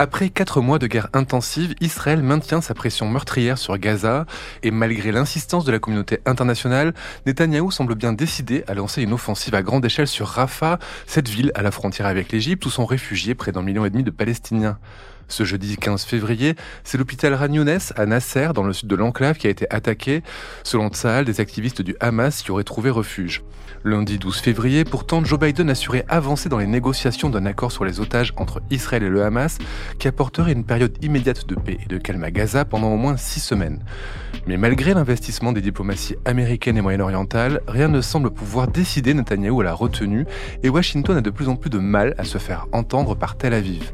Après quatre mois de guerre intensive, Israël maintient sa pression meurtrière sur Gaza et malgré l'insistance de la communauté internationale, Netanyahou semble bien décidé à lancer une offensive à grande échelle sur Rafah, cette ville à la frontière avec l'Égypte où sont réfugiés près d'un million et demi de Palestiniens. Ce jeudi 15 février, c'est l'hôpital Ragnounès à Nasser, dans le sud de l'enclave, qui a été attaqué. Selon Tsahal, des activistes du Hamas y auraient trouvé refuge. Lundi 12 février, pourtant, Joe Biden assurait avancer dans les négociations d'un accord sur les otages entre Israël et le Hamas, qui apporterait une période immédiate de paix et de calme à Gaza pendant au moins six semaines. Mais malgré l'investissement des diplomaties américaines et moyen-orientales, rien ne semble pouvoir décider Netanyahou à la retenue, et Washington a de plus en plus de mal à se faire entendre par Tel Aviv.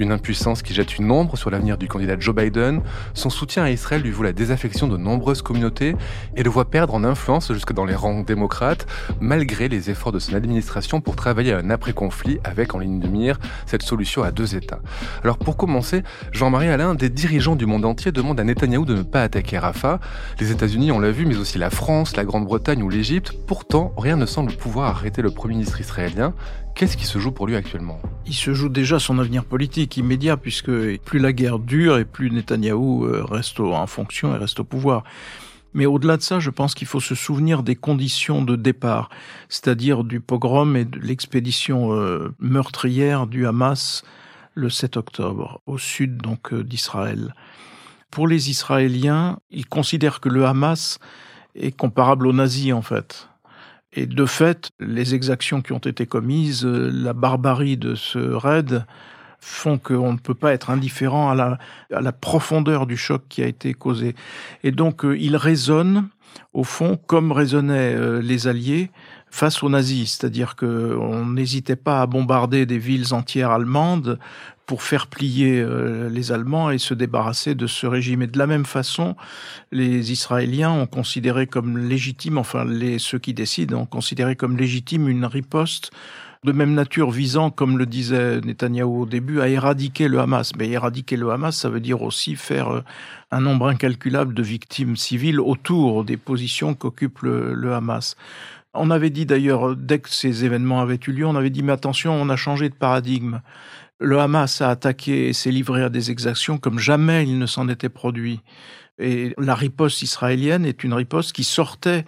Une impuissance qui jette une ombre sur l'avenir du candidat Joe Biden. Son soutien à Israël lui vaut la désaffection de nombreuses communautés et le voit perdre en influence jusque dans les rangs démocrates, malgré les efforts de son administration pour travailler à un après-conflit avec en ligne de mire cette solution à deux États. Alors pour commencer, Jean-Marie Alain, des dirigeants du monde entier demandent à Netanyahou de ne pas attaquer Rafah. Les États-Unis, on l'a vu, mais aussi la France, la Grande-Bretagne ou l'Égypte. Pourtant, rien ne semble pouvoir arrêter le Premier ministre israélien. Qu'est-ce qui se joue pour lui actuellement? Il se joue déjà son avenir politique immédiat, puisque plus la guerre dure et plus Netanyahou euh, reste en fonction et reste au pouvoir. Mais au-delà de ça, je pense qu'il faut se souvenir des conditions de départ, c'est-à-dire du pogrom et de l'expédition euh, meurtrière du Hamas le 7 octobre, au sud donc euh, d'Israël. Pour les Israéliens, ils considèrent que le Hamas est comparable aux nazis en fait. Et de fait, les exactions qui ont été commises, euh, la barbarie de ce raid font qu'on ne peut pas être indifférent à la, à la, profondeur du choc qui a été causé. Et donc, euh, il résonne, au fond, comme résonnaient euh, les Alliés face aux nazis, c'est-à-dire qu'on n'hésitait pas à bombarder des villes entières allemandes pour faire plier euh, les Allemands et se débarrasser de ce régime. Et de la même façon, les Israéliens ont considéré comme légitime, enfin les, ceux qui décident ont considéré comme légitime une riposte de même nature visant, comme le disait Netanyahou au début, à éradiquer le Hamas. Mais éradiquer le Hamas, ça veut dire aussi faire euh, un nombre incalculable de victimes civiles autour des positions qu'occupe le, le Hamas. On avait dit d'ailleurs, dès que ces événements avaient eu lieu, on avait dit, mais attention, on a changé de paradigme. Le Hamas a attaqué et s'est livré à des exactions comme jamais il ne s'en était produit. Et la riposte israélienne est une riposte qui sortait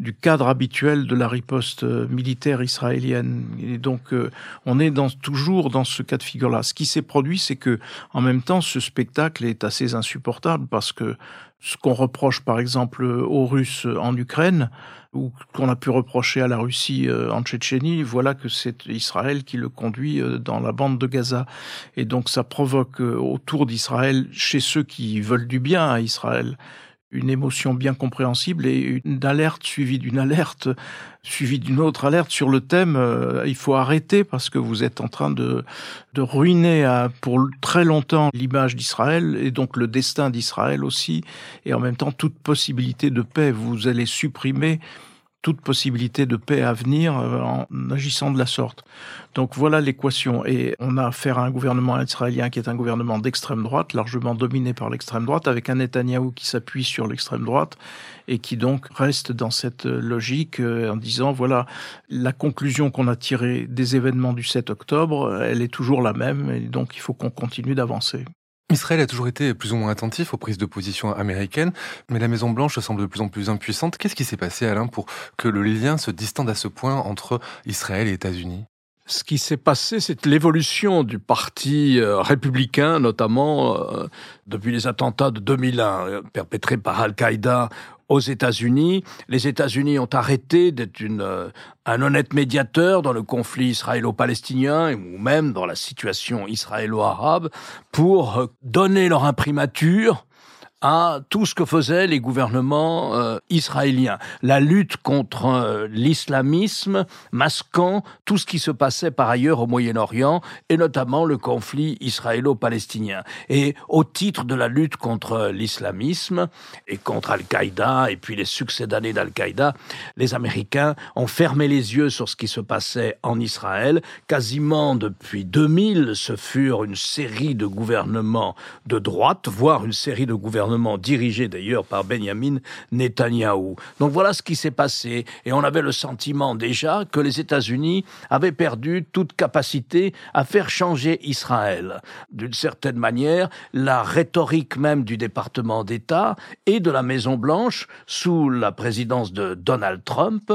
du cadre habituel de la riposte euh, militaire israélienne. Et donc, euh, on est dans, toujours dans ce cas de figure-là. Ce qui s'est produit, c'est que, en même temps, ce spectacle est assez insupportable parce que ce qu'on reproche, par exemple, aux Russes en Ukraine, ou qu'on a pu reprocher à la Russie euh, en Tchétchénie, voilà que c'est Israël qui le conduit dans la bande de Gaza. Et donc ça provoque autour d'Israël, chez ceux qui veulent du bien à Israël, une émotion bien compréhensible et une alerte suivie d'une alerte suivie d'une autre alerte sur le thème euh, il faut arrêter parce que vous êtes en train de, de ruiner à, pour très longtemps l'image d'Israël et donc le destin d'Israël aussi et en même temps toute possibilité de paix. Vous allez supprimer toute possibilité de paix à venir euh, en agissant de la sorte. Donc voilà l'équation. Et on a affaire à un gouvernement israélien qui est un gouvernement d'extrême droite, largement dominé par l'extrême droite, avec un Netanyahou qui s'appuie sur l'extrême droite et qui donc reste dans cette logique euh, en disant, voilà, la conclusion qu'on a tirée des événements du 7 octobre, elle est toujours la même et donc il faut qu'on continue d'avancer. Israël a toujours été plus ou moins attentif aux prises de position américaines, mais la Maison-Blanche semble de plus en plus impuissante. Qu'est-ce qui s'est passé, Alain, pour que le lien se distende à ce point entre Israël et États-Unis? Ce qui s'est passé, c'est l'évolution du parti euh, républicain, notamment euh, depuis les attentats de 2001 euh, perpétrés par Al-Qaïda aux États-Unis. Les États-Unis ont arrêté d'être une, un honnête médiateur dans le conflit israélo-palestinien ou même dans la situation israélo-arabe pour donner leur imprimature à tout ce que faisaient les gouvernements euh, israéliens. La lutte contre euh, l'islamisme masquant tout ce qui se passait par ailleurs au Moyen-Orient et notamment le conflit israélo-palestinien. Et au titre de la lutte contre l'islamisme et contre Al-Qaïda et puis les succédanés d'Al-Qaïda, les Américains ont fermé les yeux sur ce qui se passait en Israël. Quasiment depuis 2000, ce furent une série de gouvernements de droite, voire une série de gouvernements dirigés d'ailleurs par Benjamin Netanyahou. Donc voilà ce qui s'est passé. Et on avait le sentiment déjà que les États-Unis avaient perdu toute capacité à faire changer Israël. D'une certaine manière, la rhétorique même du département d'État et de la Maison-Blanche, sous la présidence de Donald Trump,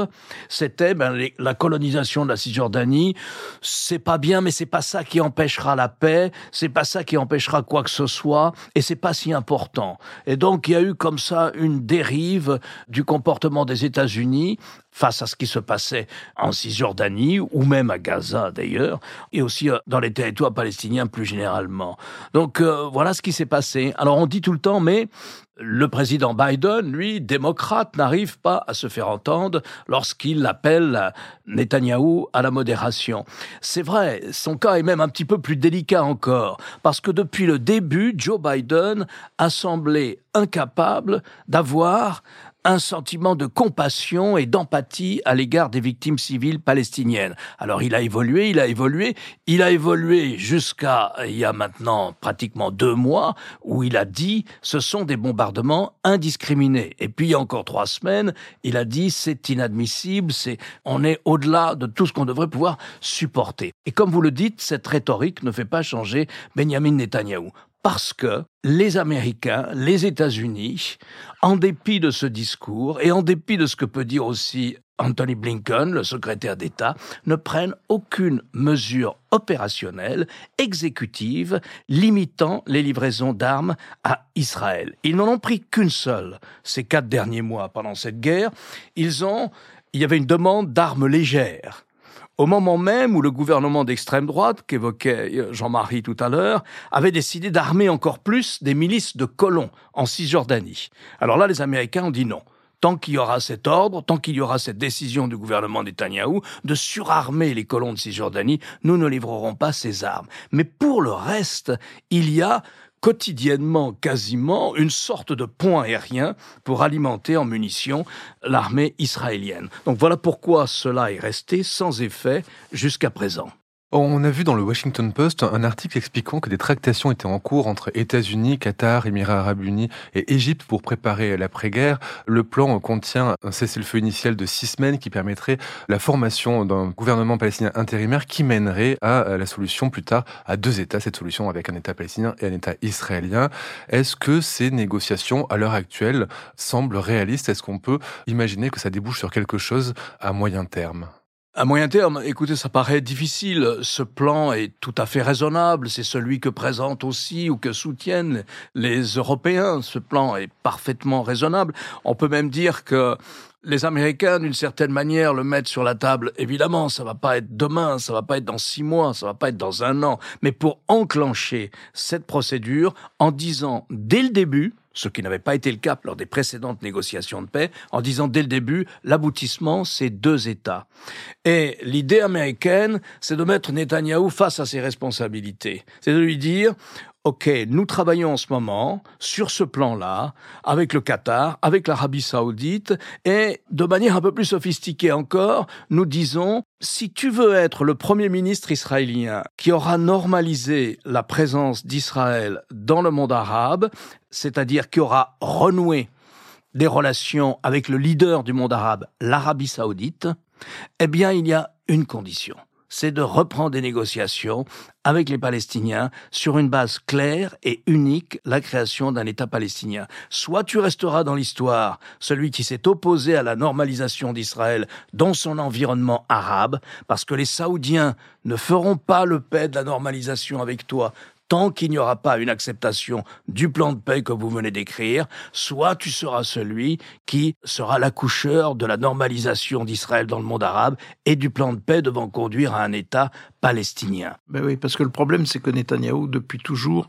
c'était ben, la colonisation de la Cisjordanie. C'est pas bien, mais c'est pas ça qui empêchera la paix, c'est pas ça qui empêchera quoi que ce soit, et c'est pas si important. Et donc il y a eu comme ça une dérive du comportement des États-Unis face à ce qui se passait en Cisjordanie ou même à Gaza d'ailleurs, et aussi euh, dans les territoires palestiniens plus généralement. Donc euh, voilà ce qui s'est passé. Alors on dit tout le temps, mais le président Biden, lui, démocrate, n'arrive pas à se faire entendre lorsqu'il appelle Netanyahou à la modération. C'est vrai, son cas est même un petit peu plus délicat encore, parce que depuis le début, Joe Biden a semblé incapable d'avoir un sentiment de compassion et d'empathie à l'égard des victimes civiles palestiniennes. Alors il a évolué, il a évolué, il a évolué jusqu'à il y a maintenant pratiquement deux mois où il a dit ce sont des bombardements indiscriminés. Et puis il y a encore trois semaines, il a dit c'est inadmissible, c'est on est au-delà de tout ce qu'on devrait pouvoir supporter. Et comme vous le dites, cette rhétorique ne fait pas changer Benjamin Netanyahou parce que les Américains, les États-Unis, en dépit de ce discours et en dépit de ce que peut dire aussi Anthony Blinken, le secrétaire d'État, ne prennent aucune mesure opérationnelle, exécutive, limitant les livraisons d'armes à Israël. Ils n'en ont pris qu'une seule ces quatre derniers mois pendant cette guerre. Ils ont, il y avait une demande d'armes légères au moment même où le gouvernement d'extrême droite, qu'évoquait euh, Jean-Marie tout à l'heure, avait décidé d'armer encore plus des milices de colons en Cisjordanie. Alors là, les Américains ont dit non. Tant qu'il y aura cet ordre, tant qu'il y aura cette décision du gouvernement Netanyahou de surarmer les colons de Cisjordanie, nous ne livrerons pas ces armes. Mais pour le reste, il y a quotidiennement quasiment une sorte de pont aérien pour alimenter en munitions l'armée israélienne. Donc voilà pourquoi cela est resté sans effet jusqu'à présent. On a vu dans le Washington Post un article expliquant que des tractations étaient en cours entre États-Unis, Qatar, Émirats arabes unis et Égypte pour préparer l'après-guerre. Le plan contient un cessez-le-feu initial de six semaines qui permettrait la formation d'un gouvernement palestinien intérimaire qui mènerait à la solution plus tard à deux États, cette solution avec un État palestinien et un État israélien. Est-ce que ces négociations, à l'heure actuelle, semblent réalistes? Est-ce qu'on peut imaginer que ça débouche sur quelque chose à moyen terme? À moyen terme, écoutez, ça paraît difficile. Ce plan est tout à fait raisonnable. C'est celui que présentent aussi ou que soutiennent les Européens. Ce plan est parfaitement raisonnable. On peut même dire que les Américains, d'une certaine manière, le mettent sur la table. Évidemment, ça va pas être demain, ça va pas être dans six mois, ça va pas être dans un an. Mais pour enclencher cette procédure, en disant dès le début, ce qui n'avait pas été le cas lors des précédentes négociations de paix, en disant dès le début, l'aboutissement, c'est deux États. Et l'idée américaine, c'est de mettre Netanyahou face à ses responsabilités. C'est de lui dire, OK, nous travaillons en ce moment sur ce plan-là, avec le Qatar, avec l'Arabie saoudite, et de manière un peu plus sophistiquée encore, nous disons, si tu veux être le Premier ministre israélien qui aura normalisé la présence d'Israël dans le monde arabe, c'est-à-dire qui aura renoué des relations avec le leader du monde arabe, l'Arabie saoudite, eh bien il y a une condition c'est de reprendre des négociations avec les Palestiniens sur une base claire et unique, la création d'un État palestinien. Soit tu resteras dans l'histoire celui qui s'est opposé à la normalisation d'Israël dans son environnement arabe, parce que les Saoudiens ne feront pas le paix de la normalisation avec toi tant qu'il n'y aura pas une acceptation du plan de paix que vous venez d'écrire, soit tu seras celui qui sera l'accoucheur de la normalisation d'Israël dans le monde arabe et du plan de paix devant conduire à un État palestinien. Ben oui, parce que le problème, c'est que Netanyahou, depuis toujours,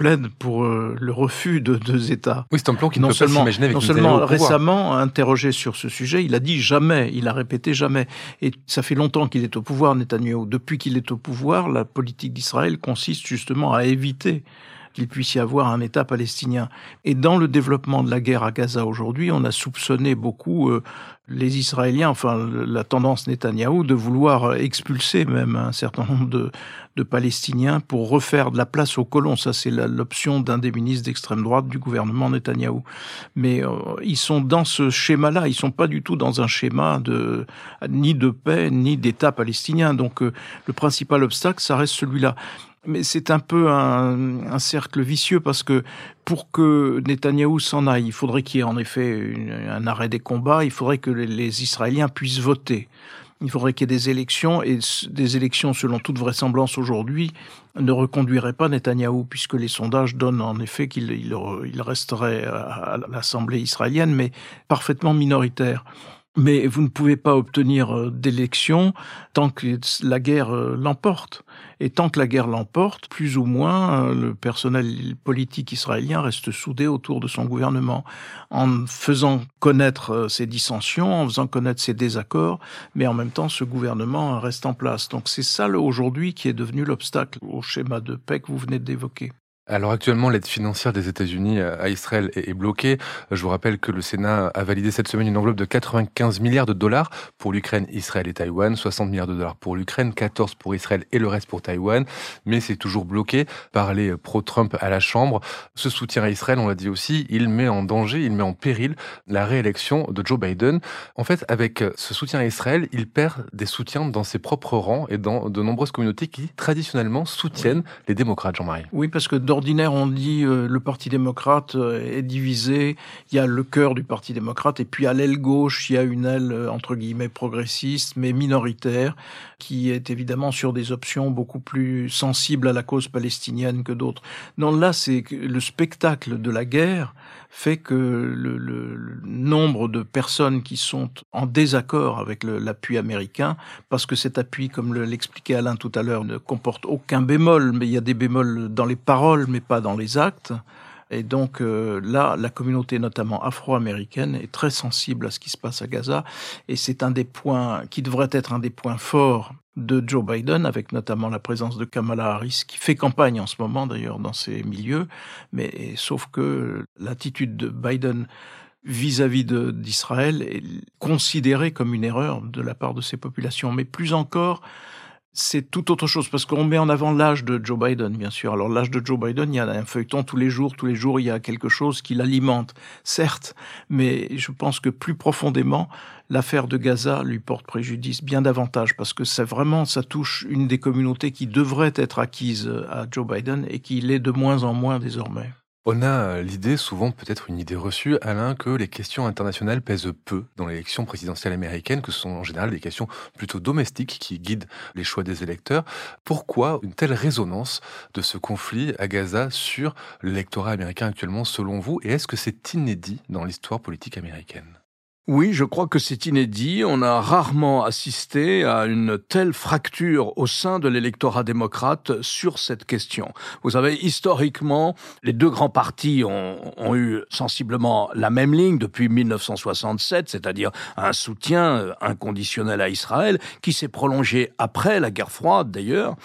plaide pour euh, le refus de deux États. Oui, c'est un plan qui ne peut pas avec Non seulement récemment interrogé sur ce sujet, il a dit jamais, il a répété jamais. Et ça fait longtemps qu'il est au pouvoir, Netanyahu. Depuis qu'il est au pouvoir, la politique d'Israël consiste justement à éviter qu'il puisse y avoir un État palestinien. Et dans le développement de la guerre à Gaza aujourd'hui, on a soupçonné beaucoup euh, les Israéliens, enfin la tendance Netanyahou, de vouloir expulser même un certain nombre de, de Palestiniens pour refaire de la place aux colons. Ça, c'est l'option d'un des ministres d'extrême droite du gouvernement Netanyahou. Mais euh, ils sont dans ce schéma-là. Ils sont pas du tout dans un schéma de ni de paix ni d'État palestinien. Donc euh, le principal obstacle, ça reste celui-là. Mais c'est un peu un, un, cercle vicieux parce que pour que Netanyahou s'en aille, il faudrait qu'il y ait en effet un arrêt des combats, il faudrait que les Israéliens puissent voter. Il faudrait qu'il y ait des élections, et des élections, selon toute vraisemblance aujourd'hui, ne reconduiraient pas Netanyahou, puisque les sondages donnent en effet qu'il il resterait à l'Assemblée israélienne, mais parfaitement minoritaire. Mais vous ne pouvez pas obtenir euh, d'élection tant que la guerre euh, l'emporte. Et tant que la guerre l'emporte, plus ou moins, euh, le personnel politique israélien reste soudé autour de son gouvernement, en faisant connaître ses dissensions, en faisant connaître ses désaccords, mais en même temps, ce gouvernement reste en place. Donc c'est ça aujourd'hui qui est devenu l'obstacle au schéma de paix que vous venez d'évoquer. Alors actuellement, l'aide financière des États-Unis à Israël est bloquée. Je vous rappelle que le Sénat a validé cette semaine une enveloppe de 95 milliards de dollars pour l'Ukraine, Israël et Taïwan, 60 milliards de dollars pour l'Ukraine, 14 pour Israël et le reste pour Taïwan. Mais c'est toujours bloqué par les pro-Trump à la Chambre. Ce soutien à Israël, on l'a dit aussi, il met en danger, il met en péril la réélection de Joe Biden. En fait, avec ce soutien à Israël, il perd des soutiens dans ses propres rangs et dans de nombreuses communautés qui traditionnellement soutiennent les démocrates, Jean-Marie. Oui, parce que d'ordinaire, on dit euh, le Parti démocrate euh, est divisé. Il y a le cœur du Parti démocrate et puis à l'aile gauche, il y a une aile euh, entre guillemets progressiste mais minoritaire qui est évidemment sur des options beaucoup plus sensibles à la cause palestinienne que d'autres. Non, là, c'est le spectacle de la guerre fait que le, le, le, nombre de personnes qui sont en désaccord avec l'appui américain, parce que cet appui, comme l'expliquait Alain tout à l'heure, ne comporte aucun bémol, mais il y a des bémols dans les paroles, mais pas dans les actes. Et donc euh, là, la communauté notamment afro-américaine est très sensible à ce qui se passe à Gaza, et c'est un des points qui devrait être un des points forts de Joe Biden, avec notamment la présence de Kamala Harris, qui fait campagne en ce moment d'ailleurs dans ces milieux, mais sauf que l'attitude de Biden vis-à-vis d'Israël est considérée comme une erreur de la part de ces populations, mais plus encore, c'est tout autre chose parce qu'on met en avant l'âge de Joe Biden, bien sûr. Alors l'âge de Joe Biden, il y a un feuilleton tous les jours, tous les jours, il y a quelque chose qui l'alimente, certes, mais je pense que plus profondément, l'affaire de Gaza lui porte préjudice bien davantage parce que c'est vraiment, ça touche une des communautés qui devrait être acquise à Joe Biden et qui l'est de moins en moins désormais. On a l'idée, souvent peut-être une idée reçue, Alain, que les questions internationales pèsent peu dans l'élection présidentielle américaine, que ce sont en général des questions plutôt domestiques qui guident les choix des électeurs. Pourquoi une telle résonance de ce conflit à Gaza sur l'électorat américain actuellement, selon vous? Et est-ce que c'est inédit dans l'histoire politique américaine? Oui, je crois que c'est inédit. On a rarement assisté à une telle fracture au sein de l'électorat démocrate sur cette question. Vous savez, historiquement, les deux grands partis ont, eu sensiblement la même ligne depuis 1967, c'est-à-dire un soutien inconditionnel à Israël, qui s'est prolongé après la guerre froide d'ailleurs,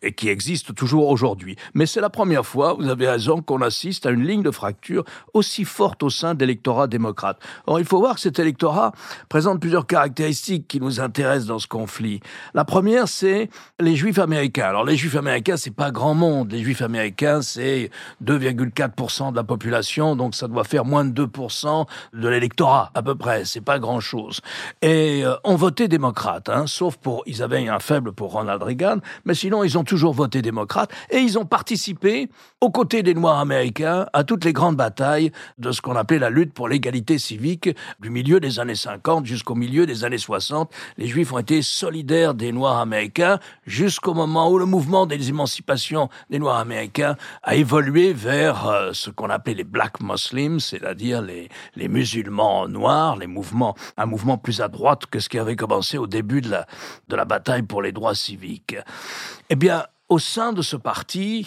et qui existe toujours aujourd'hui. Mais c'est la première fois, vous avez raison, qu'on assiste à une ligne de fracture aussi forte au sein de l'électorat démocrate. Or, il faut voir que cet électorat présente plusieurs caractéristiques qui nous intéressent dans ce conflit. La première, c'est les Juifs américains. Alors les Juifs américains, c'est pas grand monde. Les Juifs américains, c'est 2,4% de la population, donc ça doit faire moins de 2% de l'électorat à peu près. C'est pas grand chose. Et euh, on votait démocrate, hein, sauf pour ils avaient un faible pour Ronald Reagan, mais sinon ils ont toujours voté démocrate et ils ont participé aux côtés des Noirs américains à toutes les grandes batailles de ce qu'on appelait la lutte pour l'égalité civique du milieu des années 50 jusqu'au milieu des années 60. Les Juifs ont été solidaires des Noirs américains jusqu'au moment où le mouvement des émancipations des Noirs américains a évolué vers euh, ce qu'on appelait les Black Muslims, c'est-à-dire les, musulmans noirs, les mouvements, un mouvement plus à droite que ce qui avait commencé au début de la, de la bataille pour les droits civiques. Eh bien, au sein de ce parti,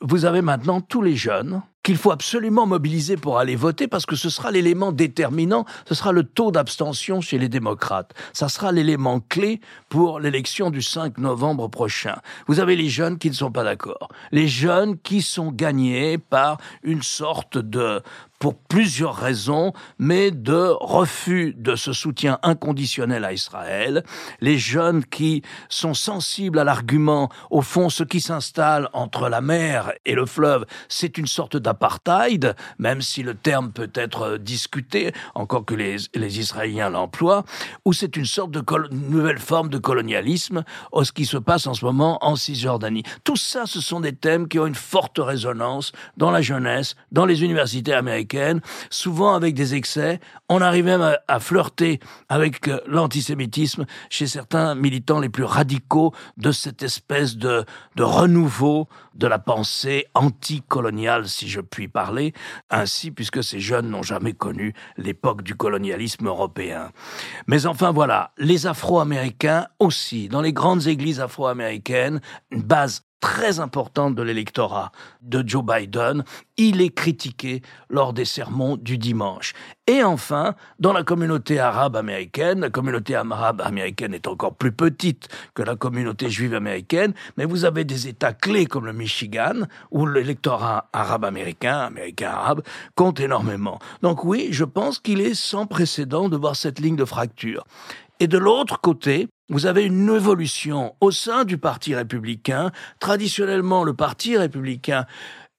vous avez maintenant tous les jeunes qu'il faut absolument mobiliser pour aller voter parce que ce sera l'élément déterminant, ce sera le taux d'abstention chez les démocrates. Ça sera l'élément clé pour l'élection du 5 novembre prochain. Vous avez les jeunes qui ne sont pas d'accord. Les jeunes qui sont gagnés par une sorte de pour plusieurs raisons, mais de refus de ce soutien inconditionnel à Israël. Les jeunes qui sont sensibles à l'argument, au fond, ce qui s'installe entre la mer et le fleuve, c'est une sorte même si le terme peut être discuté, encore que les, Israéliens l'emploient, ou c'est une sorte de nouvelle forme de colonialisme, ce qui se passe en ce moment en Cisjordanie. Tout ça, ce sont des thèmes qui ont une forte résonance dans la jeunesse, dans les universités américaines, souvent avec des excès. On arrive même à, flirter avec euh, l'antisémitisme chez certains militants les plus radicaux de cette espèce de, renouveau de la pensée anticoloniale, si je puis parler, ainsi puisque ces jeunes n'ont jamais connu l'époque du colonialisme européen. Mais enfin voilà, les Afro-Américains aussi, dans les grandes églises afro-américaines, une base très importante de l'électorat de Joe Biden. Il est critiqué lors des sermons du dimanche. Et enfin, dans la communauté arabe américaine, la communauté arabe américaine est encore plus petite que la communauté juive américaine, mais vous avez des États clés comme le Michigan, où l'électorat arabe américain, américain arabe, compte énormément. Donc oui, je pense qu'il est sans précédent de voir cette ligne de fracture. Et de l'autre côté, vous avez une évolution au sein du Parti républicain. Traditionnellement, le Parti républicain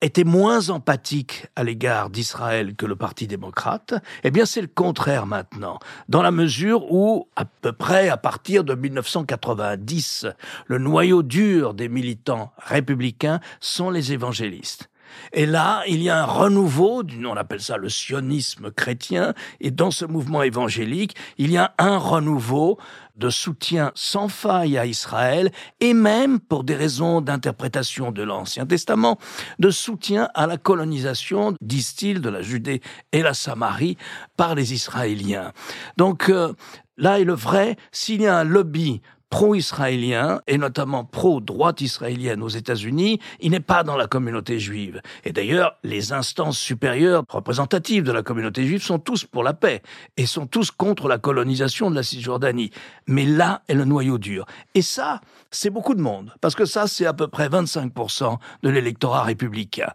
était moins empathique à l'égard d'Israël que le Parti démocrate, eh bien c'est le contraire maintenant, dans la mesure où, à peu près à partir de 1990, le noyau dur des militants républicains sont les évangélistes. Et là, il y a un renouveau, on appelle ça le sionisme chrétien, et dans ce mouvement évangélique, il y a un renouveau de soutien sans faille à Israël, et même, pour des raisons d'interprétation de l'Ancien Testament, de soutien à la colonisation, disent-ils, de la Judée et la Samarie par les Israéliens. Donc, euh, là est le vrai, s'il y a un lobby pro-israélien et notamment pro-droite israélienne aux États-Unis, il n'est pas dans la communauté juive. Et d'ailleurs, les instances supérieures représentatives de la communauté juive sont tous pour la paix et sont tous contre la colonisation de la Cisjordanie. Mais là est le noyau dur. Et ça, c'est beaucoup de monde, parce que ça, c'est à peu près 25% de l'électorat républicain.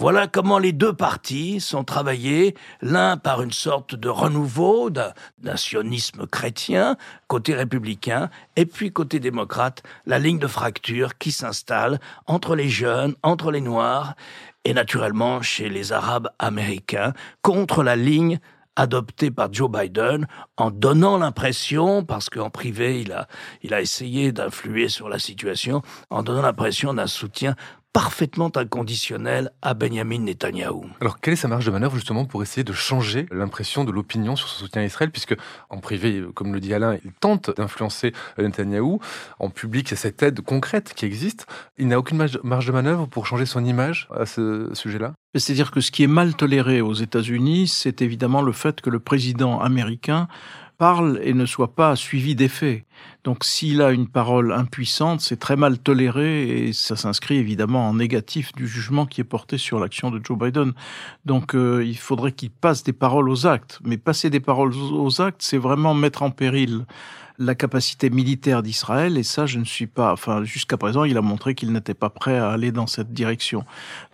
Voilà comment les deux partis sont travaillés, l'un par une sorte de renouveau d'un sionisme chrétien, côté républicain, et puis côté démocrate, la ligne de fracture qui s'installe entre les jeunes, entre les noirs, et naturellement chez les Arabes américains, contre la ligne adoptée par Joe Biden en donnant l'impression, parce qu'en privé il a, il a essayé d'influer sur la situation, en donnant l'impression d'un soutien parfaitement inconditionnel à Benjamin Netanyahou. Alors, quelle est sa marge de manœuvre justement pour essayer de changer l'impression de l'opinion sur son soutien à Israël, puisque en privé, comme le dit Alain, il tente d'influencer Netanyahou. En public, il y a cette aide concrète qui existe. Il n'a aucune marge de manœuvre pour changer son image à ce sujet-là? C'est-à-dire que ce qui est mal toléré aux États-Unis, c'est évidemment le fait que le président américain parle et ne soit pas suivi d'effet. Donc s'il a une parole impuissante, c'est très mal toléré et ça s'inscrit évidemment en négatif du jugement qui est porté sur l'action de Joe Biden. Donc euh, il faudrait qu'il passe des paroles aux actes. Mais passer des paroles aux actes, c'est vraiment mettre en péril la capacité militaire d'Israël, et ça, je ne suis pas. Enfin, jusqu'à présent, il a montré qu'il n'était pas prêt à aller dans cette direction.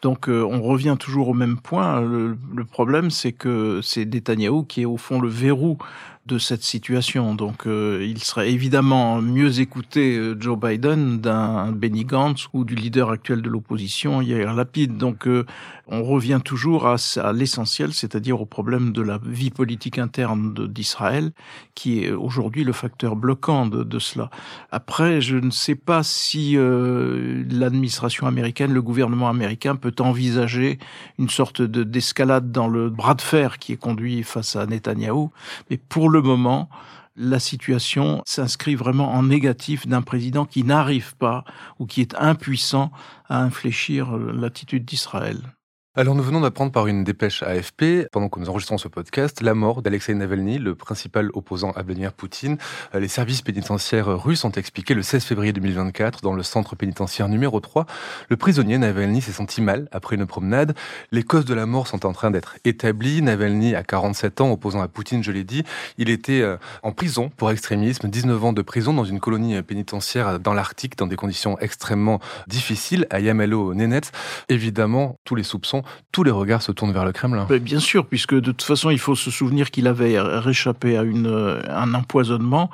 Donc, euh, on revient toujours au même point. Le, problème, c'est que c'est Netanyahou qui est au fond le verrou de cette situation. Donc euh, il serait évidemment mieux écouter euh, Joe Biden d'un Benny Gantz ou du leader actuel de l'opposition, Yair Lapid. Donc euh, on revient toujours à, à l'essentiel, c'est-à-dire au problème de la vie politique interne d'Israël, qui est aujourd'hui le facteur bloquant de, de, cela. Après, je ne sais pas si l'administration américaine, le gouvernement américain peut envisager une sorte d'escalade dans le bras de fer qui est conduit face à Netanyahou, mais pour moment, la situation s'inscrit vraiment en négatif d'un président qui n'arrive pas ou qui est impuissant à infléchir l'attitude d'Israël. Alors nous venons d'apprendre par une dépêche AFP, pendant que nous enregistrons ce podcast, la mort d'Alexei Navalny, le principal opposant à Vladimir Poutine. Euh, les services pénitentiaires russes ont expliqué le 16 février 2024 dans le centre pénitentiaire numéro 3. Le prisonnier Navalny s'est senti mal après une promenade. Les causes de la mort sont en train d'être établies. Navalny a 47 ans, opposant à Poutine, je l'ai dit. Il était euh, en prison pour extrémisme, 19 ans de prison dans une colonie pénitentiaire dans l'Arctique, dans des conditions extrêmement difficiles, à Yamalo-Nenets. Évidemment, tous les soupçons tous les regards se tournent vers le Kremlin. bien sûr, puisque de toute façon, il faut se souvenir qu'il avait réchappé à une, euh, un empoisonnement,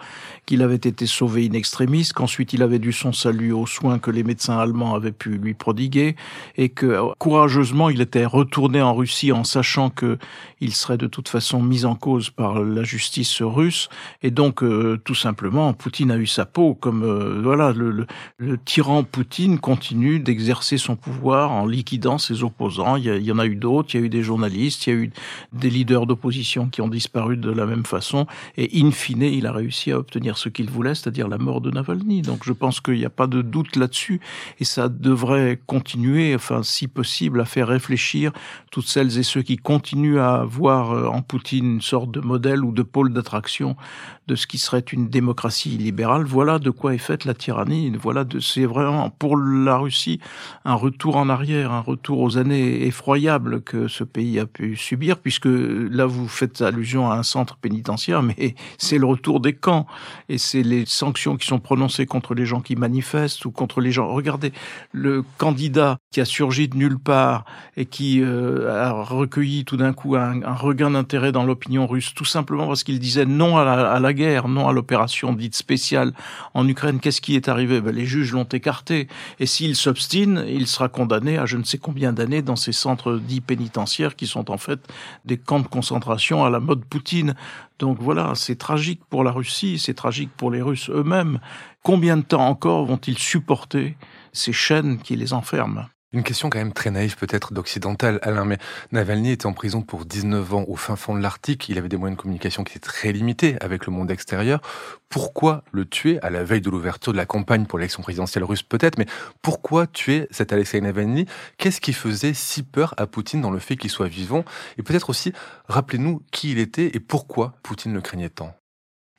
qu'il avait été sauvé in extremis, qu'ensuite il avait dû son salut aux soins que les médecins allemands avaient pu lui prodiguer, et que courageusement il était retourné en Russie en sachant que il serait de toute façon mis en cause par la justice russe, et donc euh, tout simplement Poutine a eu sa peau, comme euh, voilà le, tyran Poutine continue d'exercer son pouvoir en liquidant ses opposants il y, en a eu d'autres, il y a eu des journalistes, il y a eu des leaders d'opposition qui ont disparu de la même façon, et in fine, il a réussi à obtenir ce qu'il voulait, c'est-à-dire la mort de Navalny. Donc je pense qu'il n'y a pas de doute là-dessus, et ça devrait continuer, enfin si possible, à faire réfléchir toutes celles et ceux qui continuent à voir euh, en Poutine une sorte de modèle ou de pôle d'attraction de ce qui serait une démocratie libérale. Voilà de quoi est faite la tyrannie. Voilà de, c'est vraiment pour la Russie un retour en arrière, un retour aux années effroyable que ce pays a pu subir, puisque là vous faites allusion à un centre pénitentiaire, mais c'est le retour des camps et c'est les sanctions qui sont prononcées contre les gens qui manifestent ou contre les gens. Regardez, le candidat qui a surgi de nulle part et qui euh, a recueilli tout d'un coup un, regain d'intérêt dans l'opinion russe, tout simplement parce qu'il disait non à la, à la guerre, non à l'opération dite spéciale en Ukraine. Qu'est-ce qui est arrivé? Ben, Les juges l'ont écarté. Et s'il s'obstine, il sera condamné à je ne sais combien d'années dans ces centres dits pénitentiaires qui sont en fait des camps de concentration à la mode Poutine. Donc voilà, c'est tragique pour la Russie, c'est tragique pour les Russes eux-mêmes. Combien de temps encore vont-ils supporter ces chaînes qui les enferment? Une question quand même très naïve peut-être d'occidental, Alain, mais Navalny était en prison pour 19 ans au fin fond de l'Arctique, il avait des moyens de communication qui étaient très limités avec le monde extérieur. Pourquoi le tuer à la veille de l'ouverture de la campagne pour l'élection présidentielle russe peut-être, mais pourquoi tuer cet Alexei Navalny? Qu'est-ce qui faisait si peur à Poutine dans le fait qu'il soit vivant? Et peut-être aussi, rappelez-nous qui il était et pourquoi Poutine le craignait tant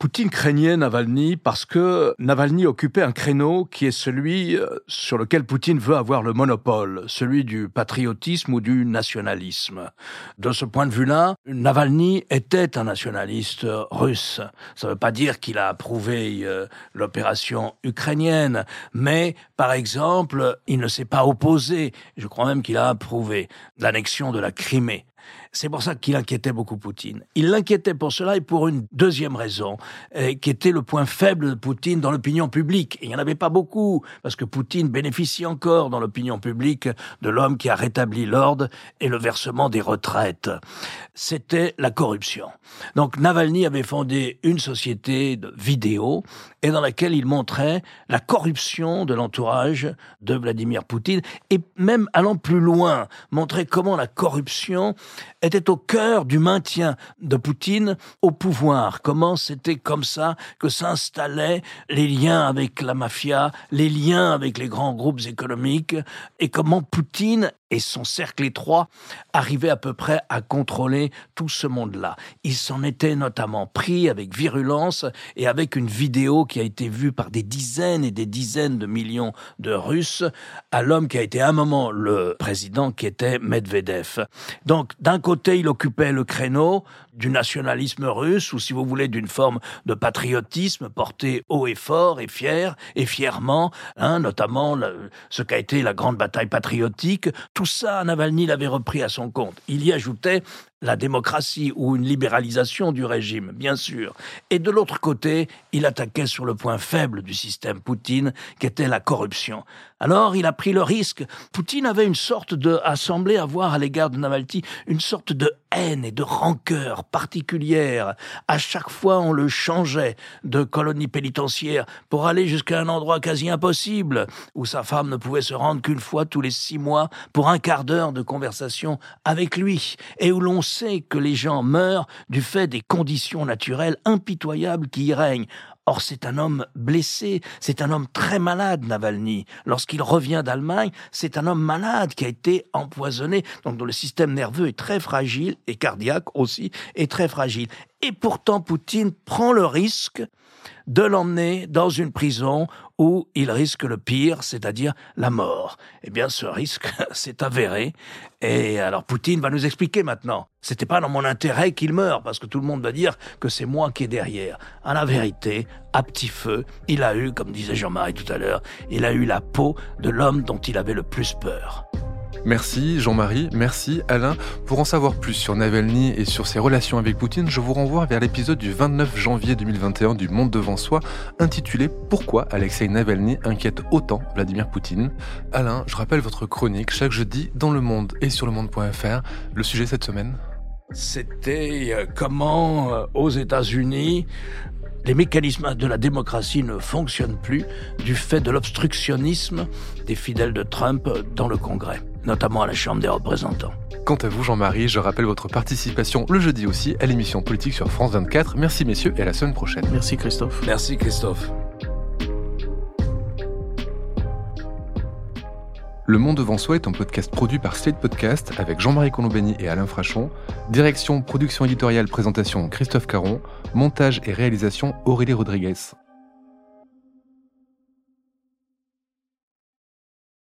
Poutine craignait Navalny parce que Navalny occupait un créneau qui est celui euh, sur lequel Poutine veut avoir le monopole, celui du patriotisme ou du nationalisme. De ce point de vue-là, Navalny était un nationaliste russe. Ça ne veut pas dire qu'il a approuvé euh, l'opération ukrainienne, mais par exemple, il ne s'est pas opposé, je crois même qu'il a approuvé l'annexion de la Crimée. C'est pour ça qu'il inquiétait beaucoup Poutine. Il l'inquiétait pour cela et pour une deuxième raison, euh, qui était le point faible de Poutine dans l'opinion publique. il n'y en avait pas beaucoup, parce que Poutine bénéficie encore dans l'opinion publique de l'homme qui a rétabli l'ordre et le versement des retraites. C'était la corruption. Donc Navalny avait fondé une société de vidéos et dans laquelle il montrait la corruption de l'entourage de Vladimir Poutine et même allant plus loin, montrer comment la corruption était au cœur du maintien de Poutine au pouvoir. Comment c'était comme ça que s'installaient les liens avec la mafia, les liens avec les grands groupes économiques, et comment Poutine et son cercle étroit arrivaient à peu près à contrôler tout ce monde-là. Il s'en était notamment pris avec virulence et avec une vidéo qui a été vue par des dizaines et des dizaines de millions de Russes à l'homme qui a été un moment le président qui était Medvedev. Donc d'un côté il occupait le créneau du nationalisme russe ou si vous voulez d'une forme de patriotisme porté haut et fort et fier et fièrement, hein, notamment ce qu'a été la grande bataille patriotique. Tout ça, Navalny l'avait repris à son compte. Il y ajoutait la démocratie ou une libéralisation du régime, bien sûr. Et de l'autre côté, il attaquait sur le point faible du système Poutine, qui était la corruption. Alors, il a pris le risque. Poutine avait une sorte de, a semblé avoir à l'égard de Navalny, une sorte de haine et de rancœur particulière. À chaque fois, on le changeait de colonie pénitentiaire pour aller jusqu'à un endroit quasi impossible, où sa femme ne pouvait se rendre qu'une fois tous les six mois pour un quart d'heure de conversation avec lui, et où l'on sait que les gens meurent du fait des conditions naturelles impitoyables qui y règnent. Or, c'est un homme blessé, c'est un homme très malade, Navalny. Lorsqu'il revient d'Allemagne, c'est un homme malade qui a été empoisonné, donc dont le système nerveux est très fragile, et cardiaque aussi, est très fragile. Et pourtant, Poutine prend le risque de l'emmener dans une prison où il risque le pire, c'est-à-dire la mort. Eh bien, ce risque s'est avéré. Et alors, Poutine va nous expliquer maintenant. C'était pas dans mon intérêt qu'il meure, parce que tout le monde va dire que c'est moi qui est derrière. À la vérité, à petit feu, il a eu, comme disait Jean-Marie tout à l'heure, il a eu la peau de l'homme dont il avait le plus peur. Merci Jean-Marie, merci Alain. Pour en savoir plus sur Navalny et sur ses relations avec Poutine, je vous renvoie vers l'épisode du 29 janvier 2021 du Monde devant soi, intitulé Pourquoi Alexei Navalny inquiète autant Vladimir Poutine? Alain, je rappelle votre chronique chaque jeudi dans Le Monde et sur le monde.fr. Le sujet cette semaine? C'était euh, comment euh, aux États-Unis les mécanismes de la démocratie ne fonctionnent plus du fait de l'obstructionnisme des fidèles de Trump dans le Congrès notamment à la Chambre des représentants. Quant à vous, Jean-Marie, je rappelle votre participation le jeudi aussi à l'émission politique sur France 24. Merci messieurs et à la semaine prochaine. Merci Christophe. Merci Christophe. Le Monde devant soi est un podcast produit par Slate Podcast avec Jean-Marie Colombani et Alain Frachon. Direction, production éditoriale, présentation Christophe Caron. Montage et réalisation Aurélie Rodriguez.